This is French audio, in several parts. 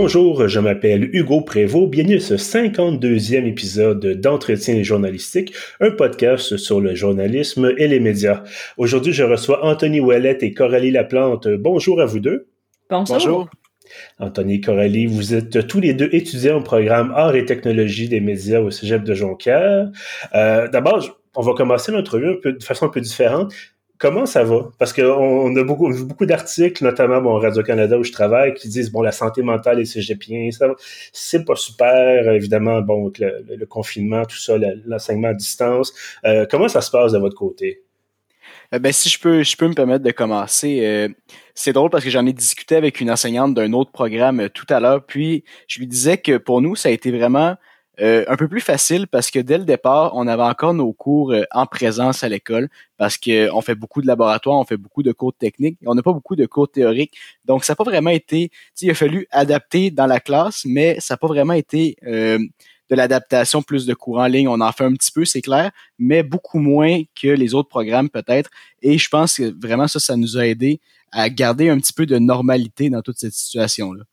Bonjour, je m'appelle Hugo Prévost. Bienvenue à ce 52e épisode d'Entretien journalistique, un podcast sur le journalisme et les médias. Aujourd'hui, je reçois Anthony Ouellette et Coralie Laplante. Bonjour à vous deux. Bonjour. Bonjour. Anthony et Coralie, vous êtes tous les deux étudiants au programme Arts et technologies des médias au Cégep de Jonquière. Euh, D'abord, on va commencer peu, de façon un peu différente. Comment ça va? Parce qu'on a beaucoup, beaucoup d'articles, notamment bon, Radio-Canada où je travaille, qui disent bon, la santé mentale et cégepien, ça c'est pas super, évidemment, bon, le, le confinement, tout ça, l'enseignement à distance. Euh, comment ça se passe de votre côté? Euh, ben, si je peux, je peux me permettre de commencer. Euh, c'est drôle parce que j'en ai discuté avec une enseignante d'un autre programme tout à l'heure, puis je lui disais que pour nous, ça a été vraiment euh, un peu plus facile parce que dès le départ, on avait encore nos cours euh, en présence à l'école parce qu'on fait beaucoup de laboratoires, on fait beaucoup de cours techniques, on n'a pas beaucoup de cours théoriques. Donc, ça n'a pas vraiment été, il a fallu adapter dans la classe, mais ça n'a pas vraiment été euh, de l'adaptation plus de cours en ligne. On en fait un petit peu, c'est clair, mais beaucoup moins que les autres programmes peut-être. Et je pense que vraiment ça, ça nous a aidé à garder un petit peu de normalité dans toute cette situation-là.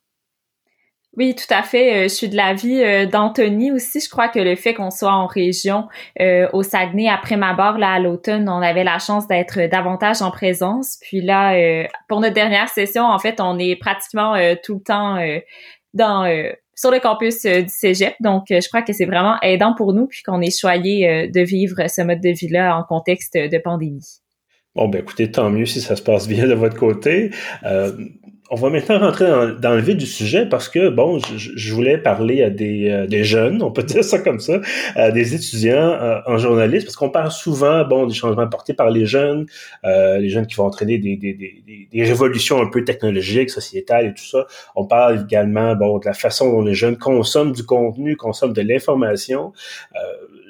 Oui, tout à fait. Euh, je suis de l'avis euh, d'Anthony aussi. Je crois que le fait qu'on soit en région euh, au Saguenay après ma barre là à l'automne, on avait la chance d'être davantage en présence. Puis là, pour notre dernière session, en fait, on est pratiquement tout le temps dans sur le campus du Cégep. Donc, je crois que c'est vraiment aidant pour nous puis qu'on est choyé de vivre ce mode de vie-là en contexte de pandémie. Bon, ben écoutez, tant mieux si ça se passe bien de votre côté on va maintenant rentrer dans, le vif du sujet parce que, bon, je, voulais parler à des, euh, jeunes, on peut dire ça comme ça, à des étudiants euh, en journalisme, parce qu'on parle souvent, bon, des changements apportés par les jeunes, euh, les jeunes qui vont entraîner des, révolutions un peu technologiques, sociétales et tout ça. On parle également, bon, de la façon dont les jeunes consomment du contenu, consomment de l'information.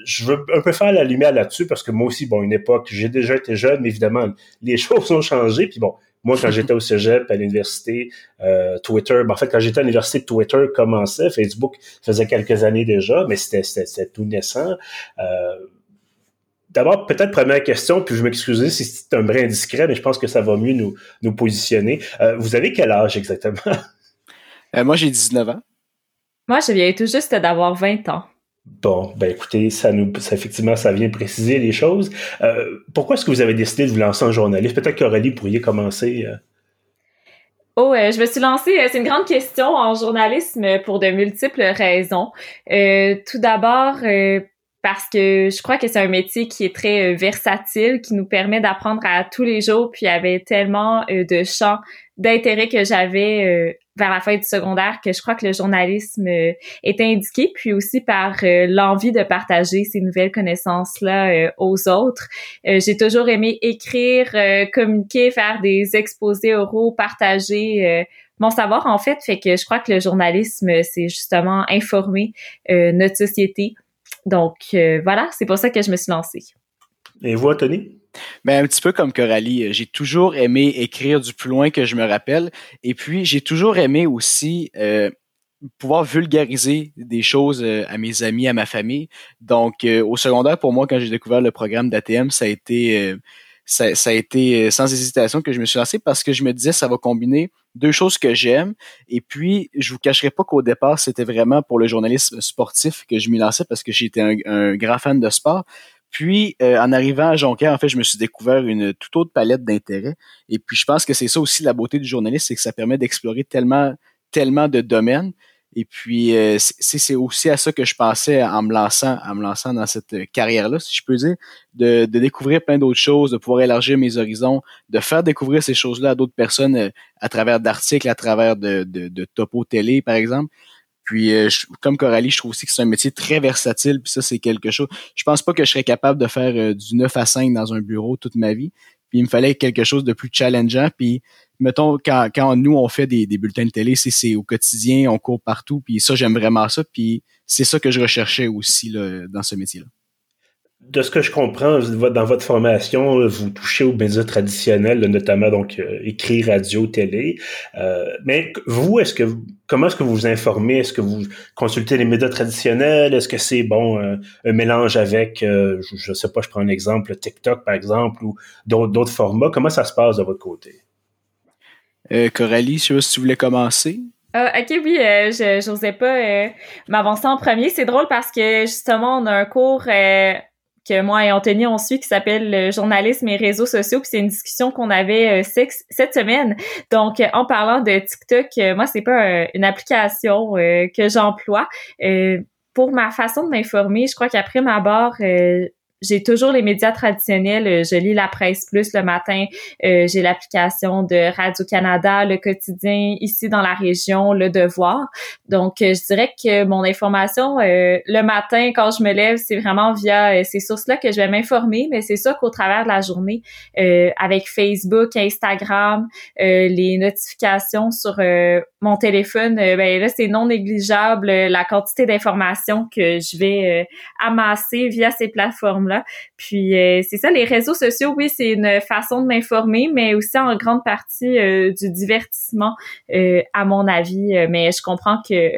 je veux un peu faire la lumière là-dessus parce que moi aussi, bon, une époque, j'ai déjà été jeune, mais évidemment, les choses ont changé, puis bon, moi, quand j'étais au cégep, à l'université, euh, Twitter, ben, en fait, quand j'étais à l'université, Twitter commençait, Facebook faisait quelques années déjà, mais c'était tout naissant. Euh, D'abord, peut-être première question, puis je m'excuser si c'est un brin indiscret, mais je pense que ça va mieux nous, nous positionner. Euh, vous avez quel âge exactement? Euh, moi, j'ai 19 ans. Moi, je viens tout juste d'avoir 20 ans. Bon, ben écoutez, ça nous, effectivement, ça vient préciser les choses. Euh, pourquoi est-ce que vous avez décidé de vous lancer en journaliste? Peut-être qu'Aurélie pourriez commencer. Euh. Oh, euh, je me suis lancée, c'est une grande question en journalisme pour de multiples raisons. tout d'abord, parce que je crois que c'est un métier qui est très versatile, qui nous permet d'apprendre à tous les jours, puis il y avait tellement de champs d'intérêt que j'avais euh, vers la fin du secondaire que je crois que le journalisme euh, est indiqué, puis aussi par euh, l'envie de partager ces nouvelles connaissances-là aux autres. J'ai toujours aimé écrire, communiquer, faire des exposés oraux, partager mon savoir en fait, fait que je crois que le journalisme, c'est justement informer notre société. Donc voilà, c'est pour ça que je me suis lancée. Et vous, Tony? Ben, un petit peu comme Coralie, euh, j'ai toujours aimé écrire du plus loin que je me rappelle. Et puis, j'ai toujours aimé aussi euh, pouvoir vulgariser des choses euh, à mes amis, à ma famille. Donc, au secondaire, pour moi, quand j'ai découvert le programme d'ATM, ça a été... Ça, sans hésitation que je me suis lancé parce que je me disais ça va combiner deux choses que j'aime et puis je vous cacherai pas qu'au départ c'était vraiment pour le journalisme sportif que je m'y lançais parce que j'étais un, grand fan de sport puis, euh, en arrivant à Jonquière, en fait, je me suis découvert une toute autre palette d'intérêts. Et puis, je pense que c'est ça aussi la beauté du journaliste, c'est que ça permet d'explorer tellement, tellement de domaines. Et puis, euh, c'est aussi à ça que je pensais en me lançant, en me lançant dans cette carrière-là, si je peux dire, de, de découvrir plein d'autres choses, de pouvoir élargir mes horizons, de faire découvrir ces choses-là à d'autres personnes euh, à travers d'articles, à travers de, de, de topo télé, par exemple. Puis, euh, comme Coralie, je trouve aussi que c'est un métier très versatile. Puis ça, c'est quelque chose. Je pense pas que je serais capable de faire euh, du 9 à 5 dans un bureau toute ma vie. Puis il me fallait quelque chose de plus challengeant. Puis, mettons, quand, quand nous, on fait des, bulletins de télé, c'est au quotidien, on court partout. Puis ça, j'aime vraiment ça. Puis c'est ça que je recherchais aussi là, dans ce métier-là de ce que je comprends, dans votre formation, vous touchez aux médias traditionnels, notamment donc euh, écrit, radio, télé. Euh, mais vous, est-ce que comment est-ce que vous vous informez? Est-ce que vous consultez les médias traditionnels? Est-ce que c'est bon un mélange avec, euh, je, ne sais pas, je prends un exemple, TikTok par exemple ou d'autres formats Comment ça se passe de votre côté? Coralie, je sais pas si tu voulais commencer. Ah, ok, oui, euh, je n'osais pas euh, m'avancer en premier. C'est drôle parce que justement, on a un cours euh, que moi et Anthony on suit qui s'appelle journalisme et réseaux sociaux. Puis c'est une discussion qu'on avait cette semaine. Donc, en parlant de TikTok, moi, c'est pas une application que j'emploie. pour ma façon de m'informer, je crois qu'après ma barre, j'ai toujours les médias traditionnels. Euh, je lis la presse plus le matin. Euh, j'ai l'application de Radio-Canada, le quotidien ici dans la région, le devoir. Donc, euh, je dirais que mon information le matin quand je me lève, c'est vraiment via ces sources-là que je vais m'informer. Mais c'est sûr qu'au travers de la journée, avec Facebook, Instagram, les notifications sur mon téléphone, ben là, c'est non négligeable la quantité d'informations que je vais amasser via ces plateformes-là. Puis euh, c'est ça, les réseaux sociaux, oui, c'est une façon de m'informer, mais aussi en grande partie euh, du divertissement, euh, à mon avis. Mais je comprends que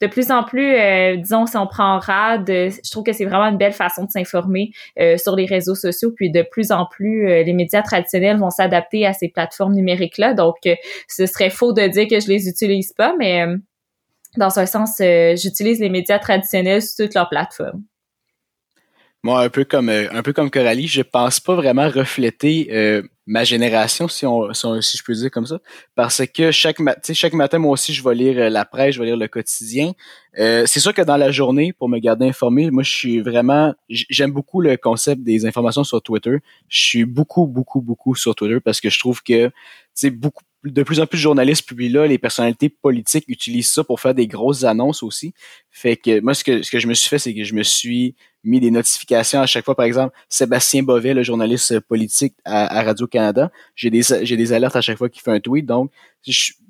de plus en plus, disons, si on prend rad, je trouve que c'est vraiment une belle façon de s'informer sur les réseaux sociaux. Puis de plus en plus, les médias traditionnels vont s'adapter à ces plateformes numériques-là. Donc, ce serait faux de dire que je les utilise pas, mais dans un sens, j'utilise les médias traditionnels sur toutes leurs plateformes. Moi, un peu comme euh, un peu comme Coralie, je pense pas vraiment refléter euh, ma génération, si on, si je peux dire comme ça, parce que chaque matin, chaque matin, moi aussi, je vais lire euh, la presse, je vais lire le quotidien. c'est sûr que dans la journée, pour me garder informé, moi, je suis vraiment, j'aime beaucoup le concept des informations sur Twitter. Je suis beaucoup, beaucoup, beaucoup sur Twitter parce que je trouve que, c'est beaucoup de plus en plus de journalistes publient là, les personnalités politiques utilisent ça pour faire des grosses annonces aussi. Fait que moi, ce que, ce que je me suis fait, c'est que je me suis mis des notifications à chaque fois. Par exemple, Sébastien Bovet, le journaliste politique à, Radio-Canada, j'ai des, j'ai des alertes à chaque fois qu'il fait un tweet. Donc,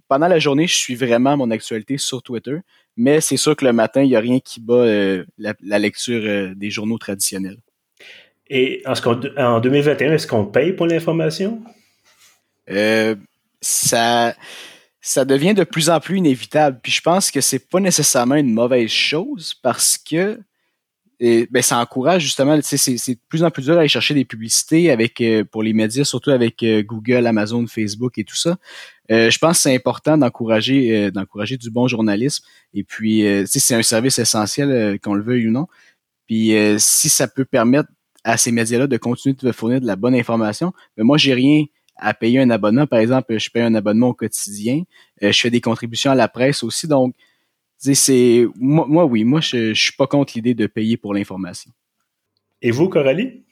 pendant la journée, je suis vraiment mon actualité sur Twitter. Mais c'est sûr que le matin, il n'y a rien qui bat euh, la, lecture euh, des journaux traditionnels. Et en, en 2021, est-ce qu'on paye pour l'information? Euh, ça, ça devient de plus en plus inévitable. Puis je pense que c'est pas nécessairement une mauvaise chose parce que ben, ça encourage justement, c'est de plus en plus dur d'aller chercher des publicités avec euh, pour les médias, surtout avec euh, Google, Amazon, Facebook et tout ça. Euh, je pense que c'est important d'encourager d'encourager du bon journalisme. Et puis, c'est un service essentiel, qu'on le veuille ou non. Puis si ça peut permettre à ces médias-là de continuer de fournir de la bonne information, ben, moi, j'ai rien à payer un abonnement. Par exemple, je paye un abonnement au quotidien. Euh, je fais des contributions à la presse aussi. Donc, c'est moi, oui, moi, je, je suis pas contre l'idée de payer pour l'information. Et vous, Coralie?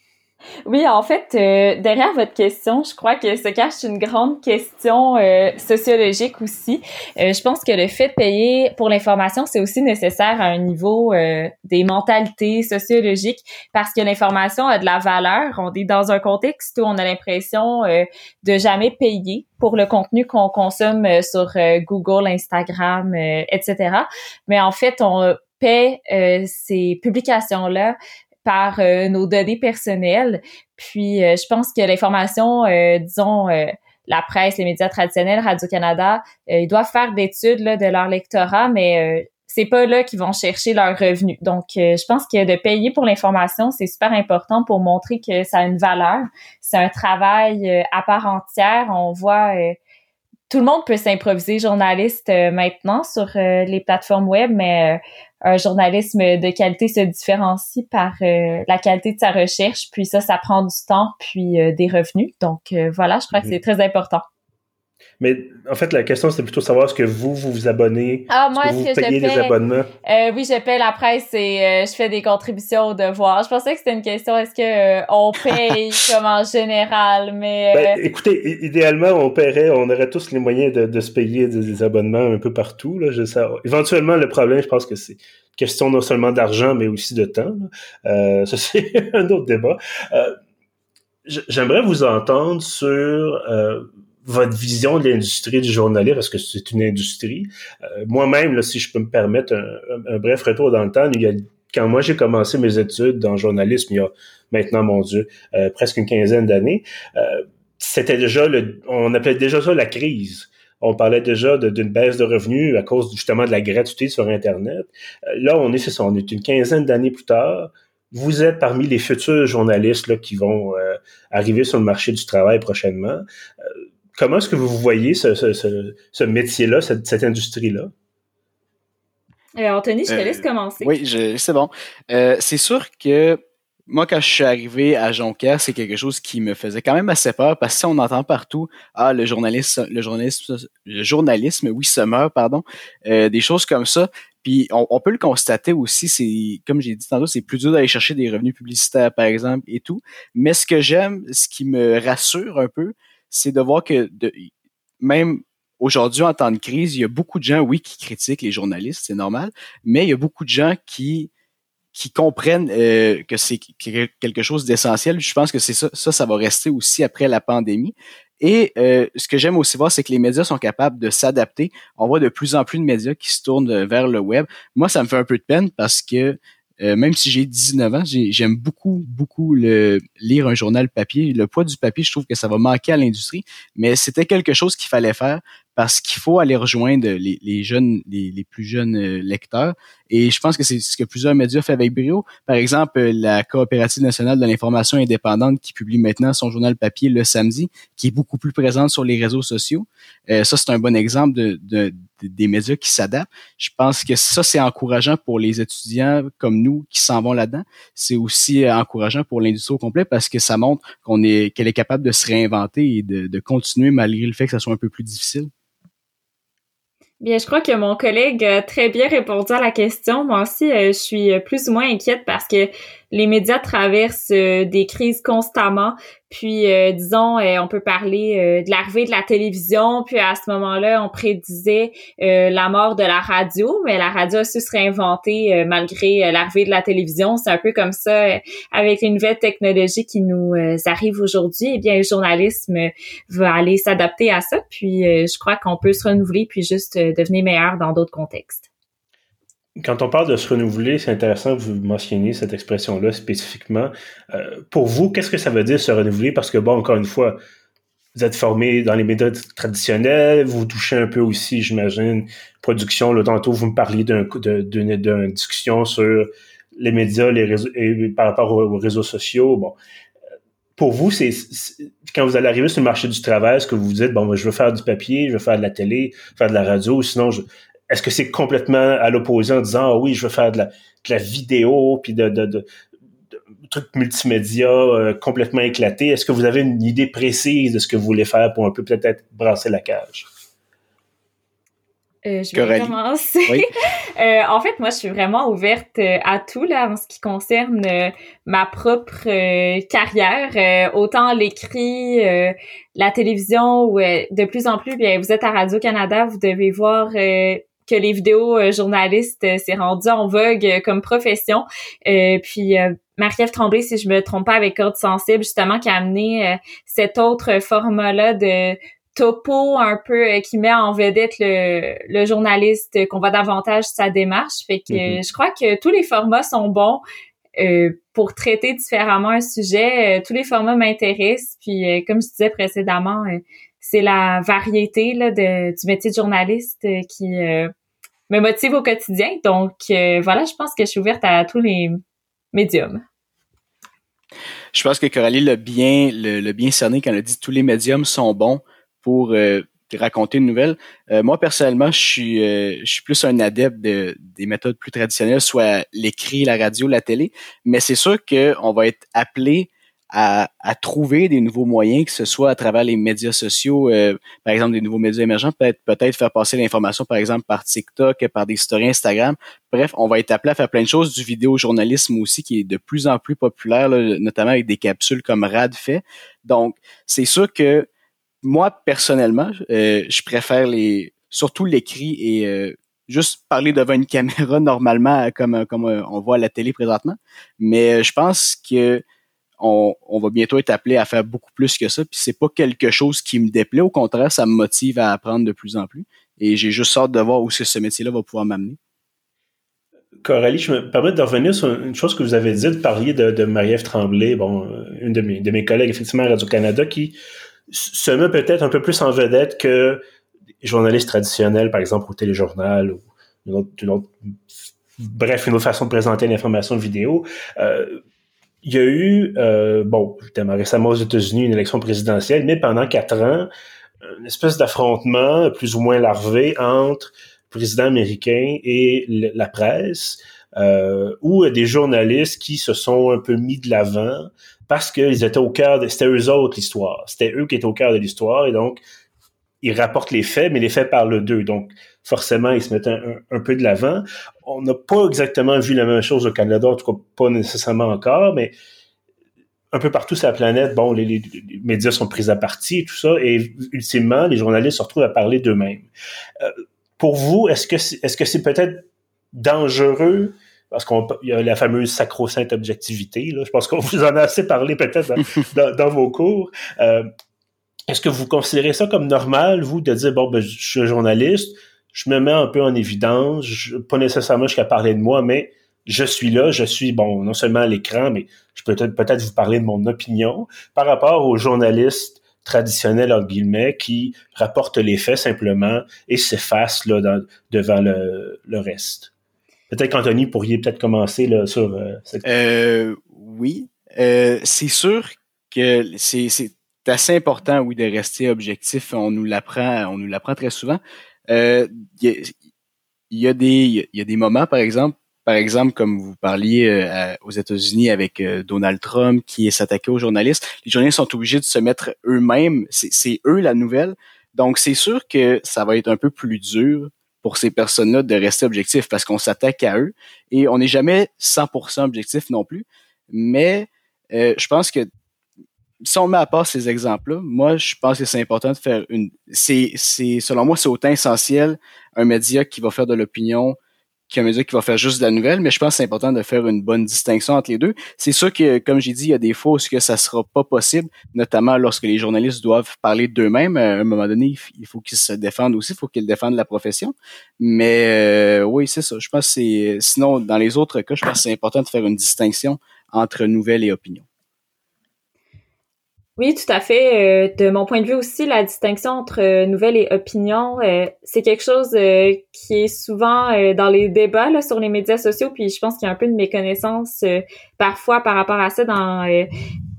Oui, en fait, euh, derrière votre question, je crois que se cache une grande question euh, sociologique aussi. Euh, je pense que le fait de payer pour l'information, c'est aussi nécessaire à un niveau des mentalités sociologiques parce que l'information a de la valeur. On est dans un contexte où on a l'impression de jamais payer pour le contenu qu'on consomme sur Google, Instagram, etc. Mais en fait, on paie ces publications-là par euh, nos données personnelles. Puis, euh, je pense que l'information, euh, disons, la presse, les médias traditionnels, Radio-Canada, ils doivent faire d'études de leur lectorat, mais c'est pas là qu'ils vont chercher leurs revenus. Donc, je pense que de payer pour l'information, c'est super important pour montrer que ça a une valeur. C'est un travail à part entière. On voit tout le monde peut s'improviser journaliste maintenant sur les plateformes web, mais un journalisme de qualité se différencie par euh, la qualité de sa recherche, puis ça, ça prend du temps, puis euh, des revenus. Donc euh, voilà, je crois que mhm. c'est très important. Mais en fait, la question, c'est plutôt savoir est-ce que vous, vous vous abonnez? Ah, moi, est-ce que, payez je paye, des abonnements? Euh, oui, je paie la presse et euh, je fais des contributions au devoir. Je pensais que c'était une question, est-ce que euh, on paye comme en général, mais... Ben, écoutez, idéalement, on paierait, on aurait tous les moyens de, de se payer des, abonnements un peu partout. Là. Je sais, éventuellement, le problème, je pense que c'est question non seulement d'argent, mais aussi de temps. ça, c'est un autre débat. J'aimerais vous entendre sur votre vision de l'industrie du journalisme, parce que c'est une industrie. Euh, moi-même, si je peux me permettre un, bref retour dans le temps, il y a, quand moi j'ai commencé mes études dans le journalisme, il y a maintenant, mon Dieu, euh, presque une quinzaine d'années, euh, c'était déjà le, on appelait déjà ça la crise. On parlait déjà d'une baisse de revenus à cause justement de la gratuité sur Internet. là, on est, c'est ça, on est une quinzaine d'années plus tard vous êtes parmi les futurs journalistes là, qui vont arriver sur le marché du travail prochainement comment est-ce que vous voyez ce, ce, ce, métier-là, cette, cette industrie-là? Anthony, je te laisse commencer. Oui, c'est bon. c'est sûr que moi, quand je suis arrivé à Jonquière, c'est quelque chose qui me faisait quand même assez peur parce que si on entend partout, ah, le journaliste, le journalisme, le journalisme, oui, se meurt, pardon, euh, des choses comme ça. Puis on, peut le constater aussi, c'est comme j'ai dit tantôt, c'est plus dur d'aller chercher des revenus publicitaires, par exemple, et tout. Mais ce que j'aime, ce qui me rassure un peu, c'est de voir que de, même aujourd'hui, en temps de crise, il y a beaucoup de gens, oui, qui critiquent les journalistes, c'est normal, mais il y a beaucoup de gens qui qui comprennent euh, que c'est quelque chose d'essentiel. Je pense que c'est ça, ça, ça va rester aussi après la pandémie. Et euh, ce que j'aime aussi voir, c'est que les médias sont capables de s'adapter. On voit de plus en plus de médias qui se tournent vers le web. Moi, ça me fait un peu de peine parce que euh, même si j'ai 19 ans, j'aime beaucoup, beaucoup le, lire un journal papier. Le poids du papier, je trouve que ça va manquer à l'industrie, mais c'était quelque chose qu'il fallait faire parce qu'il faut aller rejoindre les, les jeunes, les, les, plus jeunes euh, lecteurs. Et je pense que c'est ce que plusieurs médias font avec brio. Par exemple, la Coopérative nationale de l'information indépendante qui publie maintenant son journal papier le samedi, qui est beaucoup plus présente sur les réseaux sociaux. Euh, ça, c'est un bon exemple de, de, des médias qui s'adaptent. Je pense que ça, c'est encourageant pour les étudiants comme nous qui s'en vont là-dedans. C'est aussi euh, encourageant pour l'industrie au complet parce que ça montre qu'on est qu'elle est capable de se réinventer et de, de continuer malgré le fait que ça soit un peu plus difficile. Bien, je crois que mon collègue a très bien répondu à la question. Moi aussi, euh, je suis plus ou moins inquiète parce que les médias traversent euh, des crises constamment. Puis, euh, disons, euh, on peut parler de l'arrivée de la télévision. Puis, à ce moment-là, on prédisait la mort de la radio, mais la radio a su se réinventer malgré l'arrivée de la télévision. C'est un peu comme ça avec les nouvelles technologies qui nous arrivent aujourd'hui. Eh bien, le journalisme va aller s'adapter à ça. Puis, je crois qu'on peut se renouveler puis juste devenir meilleur dans d'autres contextes. Quand on parle de se renouveler, c'est intéressant que vous mentionniez cette expression-là spécifiquement. Euh, pour vous, qu'est-ce que ça veut dire se renouveler? Parce que, bon, encore une fois, vous êtes formé dans les méthodes traditionnelles, vous touchez un peu aussi, j'imagine, production. Là, tantôt, vous me parliez d'une discussion sur les médias les réseaux, par rapport aux, réseaux sociaux. Bon, pour vous, c'est quand vous allez arriver sur le marché du travail, est-ce que vous vous dites, bon, je veux faire du papier, je veux faire de la télé, faire de la radio, sinon je, est-ce que c'est complètement à l'opposé en disant ah oui, je veux faire de la, vidéo puis de, de, trucs multimédia euh, complètement éclatés? Est-ce que vous avez une idée précise de ce que vous voulez faire pour un peu peut-être brasser la cage? Euh, je vais commencer. Euh, en fait, moi, je suis vraiment ouverte à tout là en ce qui concerne ma propre carrière, autant l'écrit, la télévision, ou de plus en plus. Bien, vous êtes à Radio Canada, vous devez voir que les vidéos euh, journalistes euh, s'est rendu en vogue euh, comme profession. puis Marie-Ève Tremblay, si je me trompe pas, avec Corde Sensible, justement, qui a amené cet autre format-là de topo un peu qui met en vedette le, le journaliste, qu'on voit davantage sa démarche. Fait que mm-hmm. je crois que tous les formats sont bons. pour traiter différemment un sujet. tous les formats m'intéressent. Puis, comme je disais précédemment, c'est la variété là, de, du métier de journaliste qui, me motive au quotidien. Donc euh, voilà, je pense que je suis ouverte à tous les médiums. Je pense que Coralie l'a bien, bien cerné quand elle a dit tous les médiums sont bons pour euh, raconter une nouvelle. Euh, moi, personnellement, je suis, plus un adepte de, des méthodes plus traditionnelles, soit l'écrit, la radio, la télé. Mais c'est sûr qu'on va être appelé à, à, trouver des nouveaux moyens, que ce soit à travers les médias sociaux, euh, par exemple des nouveaux médias émergents, peut-être peut-être faire passer l'information, par exemple, par TikTok, par des stories Instagram. Bref, on va être appelé à faire plein de choses, du vidéojournalisme aussi, qui est de plus en plus populaire, notamment avec des capsules comme Rad fait. Donc, c'est sûr que moi, personnellement, euh, je préfère les surtout l'écrit et euh, juste parler devant une caméra normalement, comme, comme on voit à la télé présentement. Mais je pense que on, va bientôt être appelé à faire beaucoup plus que ça. Puis c'est pas quelque chose qui me déplaît. Au contraire, ça me motive à apprendre de plus en plus. Et j'ai juste hâte de voir où ce métier-là va pouvoir m'amener. Coralie, je me permets de revenir sur une chose que vous avez dit, de parler de, Marie-Ève Tremblay, bon, euh, une de mes, de mes collègues, effectivement, à Radio-Canada, qui se met peut-être un peu plus en vedette que les journalistes traditionnels, par exemple, au téléjournal ou une autre, bref, une autre façon de présenter l'information vidéo. Euh, il y a eu, euh, bon, récemment aux États-Unis, une élection présidentielle, mais pendant quatre ans, une espèce d'affrontement plus ou moins larvé entre le président américain et la presse, euh, ou des journalistes qui se sont un peu mis de l'avant parce qu'ils étaient au cœur de... C'était eux autres l'histoire. C'était eux qui étaient au cœur de l'histoire et donc ils rapportent les faits, mais les faits parlent d'eux. Donc, forcément, ils se mettent un, peu de l'avant. On n'a pas exactement vu la même chose au Canada, en tout cas pas nécessairement encore, mais un peu partout sur la planète, bon, les, médias sont pris à partie et tout ça, et ultimement, les journalistes se retrouvent à parler d'eux-mêmes. Euh, pour vous, est-ce que c'est, est-ce que c'est peut-être dangereux? Parce qu'il y a la fameuse sacro-sainte objectivité. Là. Je pense qu'on vous en a assez parlé peut-être dans, vos cours. Euh, est-ce que vous considérez ça comme normal, vous, de dire, bon, ben, je suis journaliste, je me mets un peu en évidence, pas nécessairement jusqu'à parler de moi, mais je suis là, je suis, bon, non seulement à l'écran, mais je peux peut-être peut vous parler de mon opinion par rapport aux journalistes traditionnels, entre guillemets, qui rapportent les faits simplement et s'effacent là, devant le, reste. Peut-être qu'Anthony pourriez peut-être commencer là, sur euh, euh, oui. Euh, c'est sûr que c'est assez important, oui, de rester objectif. On nous l'apprend, on nous l'apprend très souvent. Il y, a, des, y a des moments, par exemple, par exemple, comme vous parliez aux États-Unis avec Donald Trump qui s'attaquait aux journalistes, les journalistes sont obligés de se mettre eux-mêmes, c'est eux la nouvelle. Donc, c'est sûr que ça va être un peu plus dur pour ces personnes-là de rester objectifs parce qu'on s'attaque à eux et on n'est jamais 100% objectif non plus. Mais euh, je pense que si on met à part ces exemples-là, moi, je pense que c'est important de faire une. C'est, c'est, selon moi, c'est autant essentiel un média qui va faire de l'opinion qu'un média qui va faire juste de la nouvelle, mais je pense que c'est important de faire une bonne distinction entre les deux. C'est sûr que, comme j'ai dit, il y a des fois où que ça sera pas possible, notamment lorsque les journalistes doivent parler d'eux-mêmes. À un moment donné, il faut qu'ils se défendent aussi, il faut qu'ils défendent la profession. Mais euh, oui, c'est ça. Je pense que c'est. Sinon, dans les autres cas, je pense que c'est important de faire une distinction entre nouvelles et opinion. Oui, tout à fait. Euh, de mon point de vue aussi, la distinction entre euh, nouvelles et opinions, euh, c'est quelque chose qui est souvent dans les débats sur les médias sociaux. Puis je pense qu'il y a un peu de méconnaissance parfois par rapport à ça dans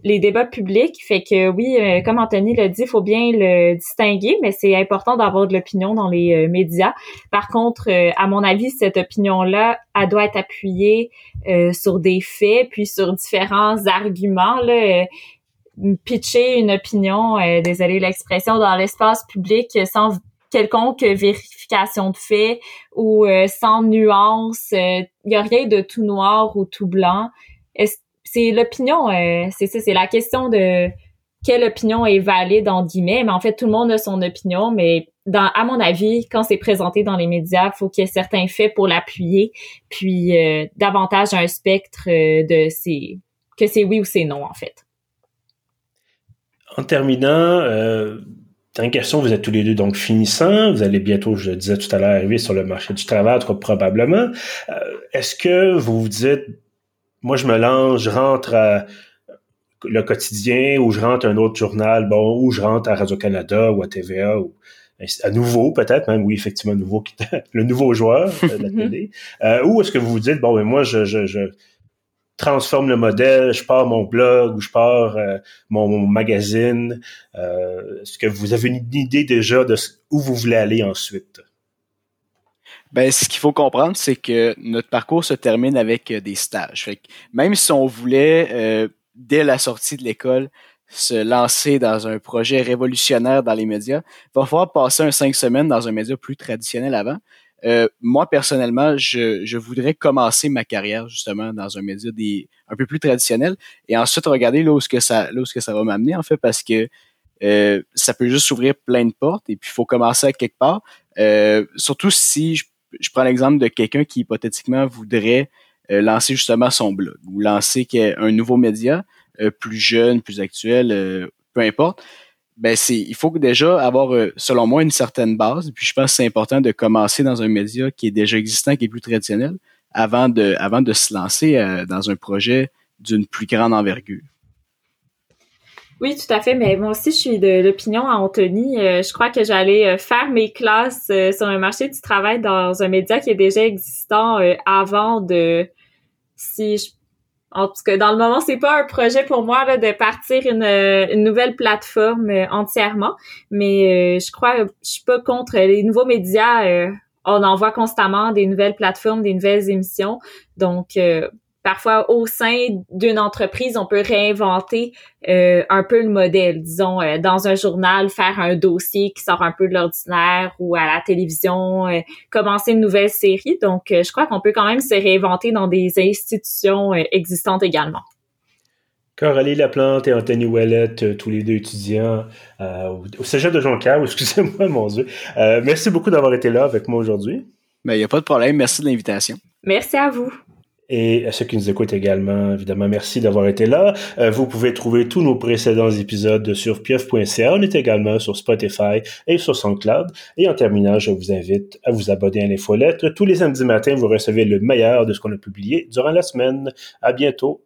les débats publics. Fait que oui, comme Anthony l'a dit, il faut bien le distinguer, mais c'est important d'avoir de l'opinion dans les médias. Par contre, à mon avis, cette opinion-là, elle doit être appuyée sur des faits, puis sur différents arguments. Pitcher une opinion, euh, désolé l'expression, dans l'espace public sans quelconque vérification de fait ou euh, sans nuance. Il euh, y a rien de tout noir ou tout blanc. C'est l'opinion, euh, c'est ça, c'est la question de quelle opinion est valide en guillemets. Mais en fait, tout le monde a son opinion, mais dans, à mon avis, quand c'est présenté dans les médias, il faut qu'il y ait certains faits pour l'appuyer, puis davantage un spectre de c'est que c'est oui ou c'est non en fait en terminant, euh, une question, vous êtes tous les deux donc finissants, vous allez bientôt, je le disais tout à l'heure, arriver sur le marché du travail, trop probablement. Euh, est-ce que vous vous dites, moi je me lance, je rentre à le quotidien ou je rentre à un autre journal, bon, ou je rentre à Radio-Canada ou à TVA ou à nouveau peut-être même oui effectivement nouveau le nouveau joueur de la télé euh, ou est-ce que vous vous dites bon ben moi je, je, je transforme le modèle, je pars mon blog ou je pars euh, mon, magazine. Euh, est-ce que vous avez une idée déjà de où vous voulez aller ensuite? Ben, ce qu'il faut comprendre, c'est que notre parcours se termine avec euh, des stages. même si on voulait, dès la sortie de l'école, se lancer dans un projet révolutionnaire dans les médias, il va falloir passer un cinq semaines dans un média plus traditionnel avant. Euh, moi, personnellement, je, je, voudrais commencer ma carrière justement dans un média des, un peu plus traditionnel et ensuite regarder là où, ce que ça, là où ce que ça va m'amener en fait parce que euh, ça peut juste s'ouvrir plein de portes et puis il faut commencer à quelque part. Euh, surtout si je, je prends l'exemple de quelqu'un qui hypothétiquement voudrait euh, lancer justement son blog ou lancer un nouveau média euh, plus jeune, plus actuel, peu importe ben c'est il faut déjà avoir euh, selon moi une certaine base puis je pense que c'est important de commencer dans un média qui est déjà existant qui est plus traditionnel avant de avant de se lancer euh, dans un projet d'une plus grande envergure. Oui, tout à fait. Mais moi aussi, je suis de l'opinion à Anthony. Euh, je crois que j'allais faire mes classes sur un marché du travail dans un média qui est déjà existant avant de si je En tout cas, dans le moment, c'est pas un projet pour moi là, de partir une, une nouvelle plateforme entièrement, mais je crois, je suis pas contre les nouveaux médias. on en voit constamment des nouvelles plateformes, des nouvelles émissions. Donc, parfois au sein d'une entreprise, on peut réinventer euh, un peu le modèle. Disons, euh, dans un journal, faire un dossier qui sort un peu de l'ordinaire ou à la télévision, euh, commencer une nouvelle série. Donc, je crois qu'on peut quand même se réinventer dans des institutions existantes également. Coralie Laplante et Anthony Ouellette, tous les deux étudiants au Cégep de Jonquière, excusez-moi, mon Dieu. merci beaucoup d'avoir été là avec moi aujourd'hui. Ben, il n'y a pas de problème. Merci de l'invitation. Merci à vous. Et à ceux qui nous écoutent également, évidemment, merci d'avoir été là. Euh, vous pouvez trouver tous nos précédents épisodes sur pieuf.ca. On est également sur Spotify et sur SoundCloud. Et en terminant, je vous invite à vous abonner à l'infolettre. Tous les samedis matins, vous recevez le meilleur de ce qu'on a publié durant la semaine. À bientôt.